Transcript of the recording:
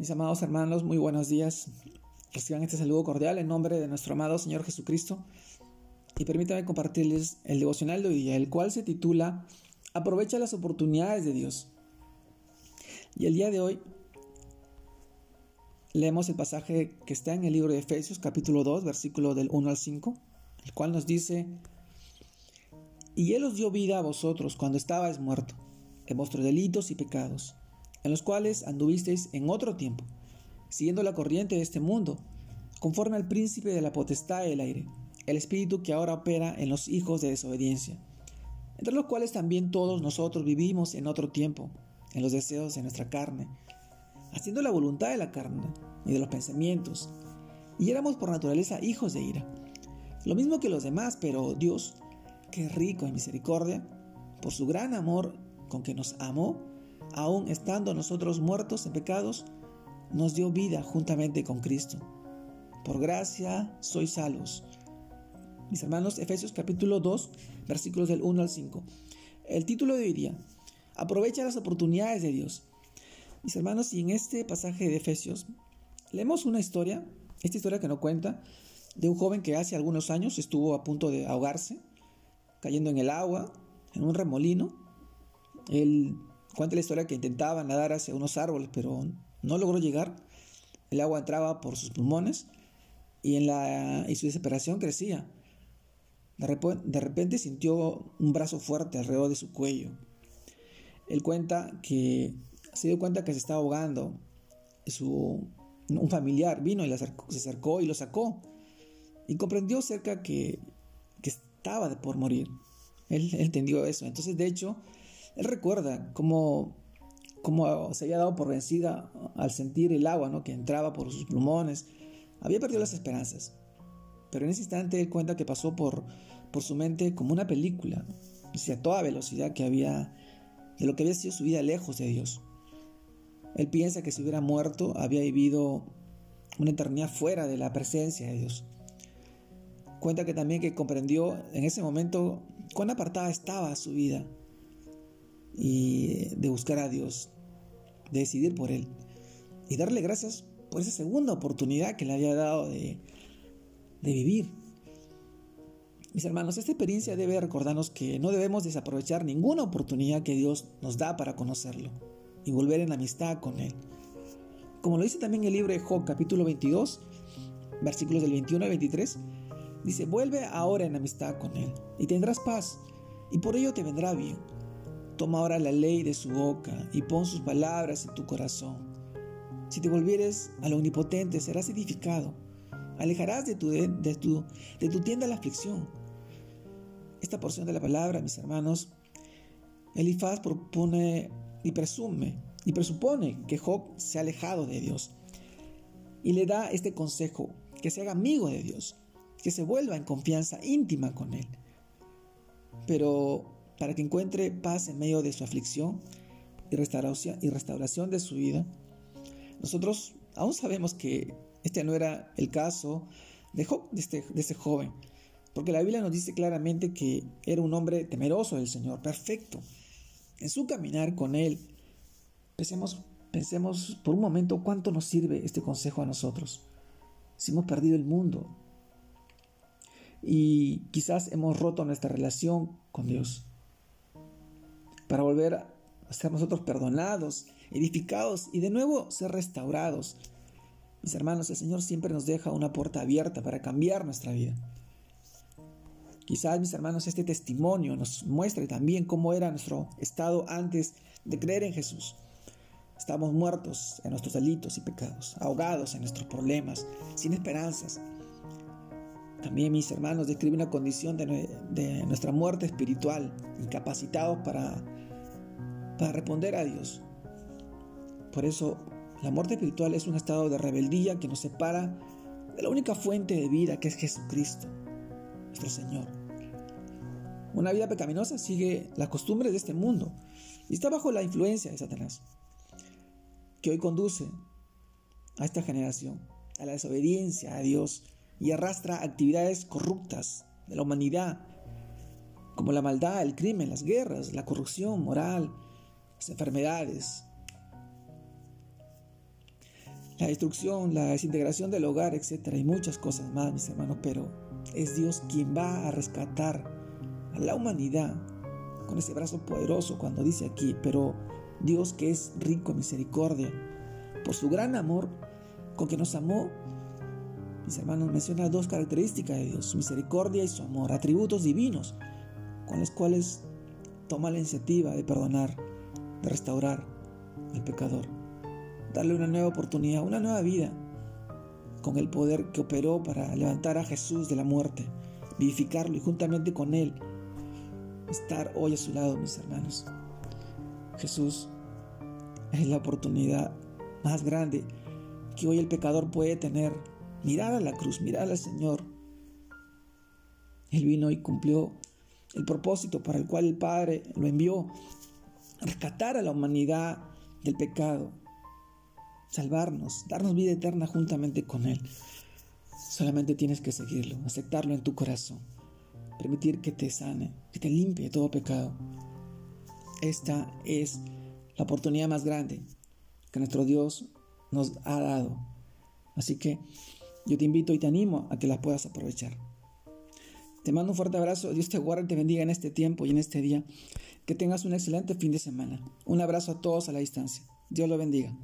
Mis amados hermanos, muy buenos días. Reciban este saludo cordial en nombre de nuestro amado Señor Jesucristo. Y permítanme compartirles el devocional de hoy día, el cual se titula Aprovecha las oportunidades de Dios. Y el día de hoy leemos el pasaje que está en el libro de Efesios, capítulo 2, versículo del 1 al 5, el cual nos dice, Y Él os dio vida a vosotros cuando estabais muertos en vuestros delitos y pecados en los cuales anduvisteis en otro tiempo, siguiendo la corriente de este mundo, conforme al príncipe de la potestad del aire, el espíritu que ahora opera en los hijos de desobediencia, entre los cuales también todos nosotros vivimos en otro tiempo, en los deseos de nuestra carne, haciendo la voluntad de la carne y de los pensamientos, y éramos por naturaleza hijos de ira, lo mismo que los demás, pero Dios, que rico en misericordia, por su gran amor con que nos amó, aun estando nosotros muertos en pecados, nos dio vida juntamente con Cristo. Por gracia sois salvos. Mis hermanos, Efesios capítulo 2, versículos del 1 al 5. El título de hoy día, aprovecha las oportunidades de Dios. Mis hermanos, y en este pasaje de Efesios leemos una historia, esta historia que no cuenta, de un joven que hace algunos años estuvo a punto de ahogarse, cayendo en el agua, en un remolino. Él Cuenta la historia que intentaba nadar hacia unos árboles, pero no logró llegar. El agua entraba por sus pulmones y, en la, y su desesperación crecía. De repente, sintió un brazo fuerte alrededor de su cuello. Él cuenta que se dio cuenta que se estaba ahogando. Su, un familiar vino y se acercó y lo sacó. Y comprendió cerca que, que estaba por morir. Él entendió eso. Entonces, de hecho, él recuerda cómo, cómo se había dado por vencida al sentir el agua ¿no? que entraba por sus pulmones. Había perdido las esperanzas. Pero en ese instante él cuenta que pasó por, por su mente como una película, a toda velocidad que había, de lo que había sido su vida lejos de Dios. Él piensa que si hubiera muerto había vivido una eternidad fuera de la presencia de Dios. Cuenta que también que comprendió en ese momento cuán apartada estaba su vida y de buscar a Dios, de decidir por Él y darle gracias por esa segunda oportunidad que le había dado de, de vivir. Mis hermanos, esta experiencia debe recordarnos que no debemos desaprovechar ninguna oportunidad que Dios nos da para conocerlo y volver en amistad con Él. Como lo dice también el libro de Job capítulo 22, versículos del 21 al 23, dice, vuelve ahora en amistad con Él y tendrás paz y por ello te vendrá bien Toma ahora la ley de su boca y pon sus palabras en tu corazón. Si te volvieres al omnipotente, serás edificado. Alejarás de tu, de, tu, de tu tienda la aflicción. Esta porción de la palabra, mis hermanos, Elifaz propone y presume y presupone que Job se ha alejado de Dios. Y le da este consejo, que se haga amigo de Dios, que se vuelva en confianza íntima con Él. Pero para que encuentre paz en medio de su aflicción y restauración, de su vida. Nosotros aún sabemos que este no era el caso de, de, este, de este joven, porque la Biblia nos dice claramente que era un hombre temeroso del Señor, perfecto. En su caminar con Él, pensemos, pensemos por un momento cuánto nos sirve este consejo a nosotros. Si hemos perdido el mundo y quizás hemos roto nuestra relación con Dios para volver a ser nosotros perdonados, edificados y de nuevo ser restaurados. Mis hermanos, el Señor siempre nos deja una puerta abierta para cambiar nuestra vida. Quizás, mis hermanos, este testimonio nos muestre también cómo era nuestro estado antes de creer en Jesús. Estamos muertos en nuestros delitos y pecados, ahogados en nuestros problemas, sin esperanzas. También, mis hermanos, describe una condición de, de nuestra muerte espiritual, incapacitados para para responder a Dios. Por eso, la muerte espiritual es un estado de rebeldía que nos separa de la única fuente de vida que es Jesucristo, nuestro Señor. Una vida pecaminosa sigue las costumbres de este mundo y está bajo la influencia de Satanás, que hoy conduce a esta generación a la desobediencia a Dios y arrastra actividades corruptas de la humanidad, como la maldad, el crimen, las guerras, la corrupción moral, enfermedades. la destrucción, la desintegración del hogar, etcétera, y muchas cosas más, mis hermanos, pero es Dios quien va a rescatar a la humanidad con ese brazo poderoso cuando dice aquí, pero Dios que es rico en misericordia, por su gran amor con que nos amó, mis hermanos, menciona dos características de Dios, su misericordia y su amor, atributos divinos con los cuales toma la iniciativa de perdonar, restaurar al pecador darle una nueva oportunidad, una nueva vida, con el poder que operó para levantar a Jesús de la muerte, vivificarlo y juntamente con Él estar hoy a su lado, mis hermanos. Jesús es la oportunidad más grande que hoy el pecador puede tener. Mirar a la cruz, mirar al Señor. Él vino y cumplió el propósito para el cual el Padre lo envió, rescatar a la humanidad del pecado, salvarnos, darnos vida eterna juntamente con Él. Solamente tienes que seguirlo, aceptarlo en tu corazón, permitir que te sane, que te limpie todo pecado. Esta es la oportunidad más grande que nuestro Dios nos ha dado. Así que yo te invito y te animo a que la puedas aprovechar. Te mando un fuerte abrazo, Dios te guarde y te bendiga en este tiempo y en este día. Que tengas un excelente fin de semana. Un abrazo a todos a la distancia. Dios lo bendiga.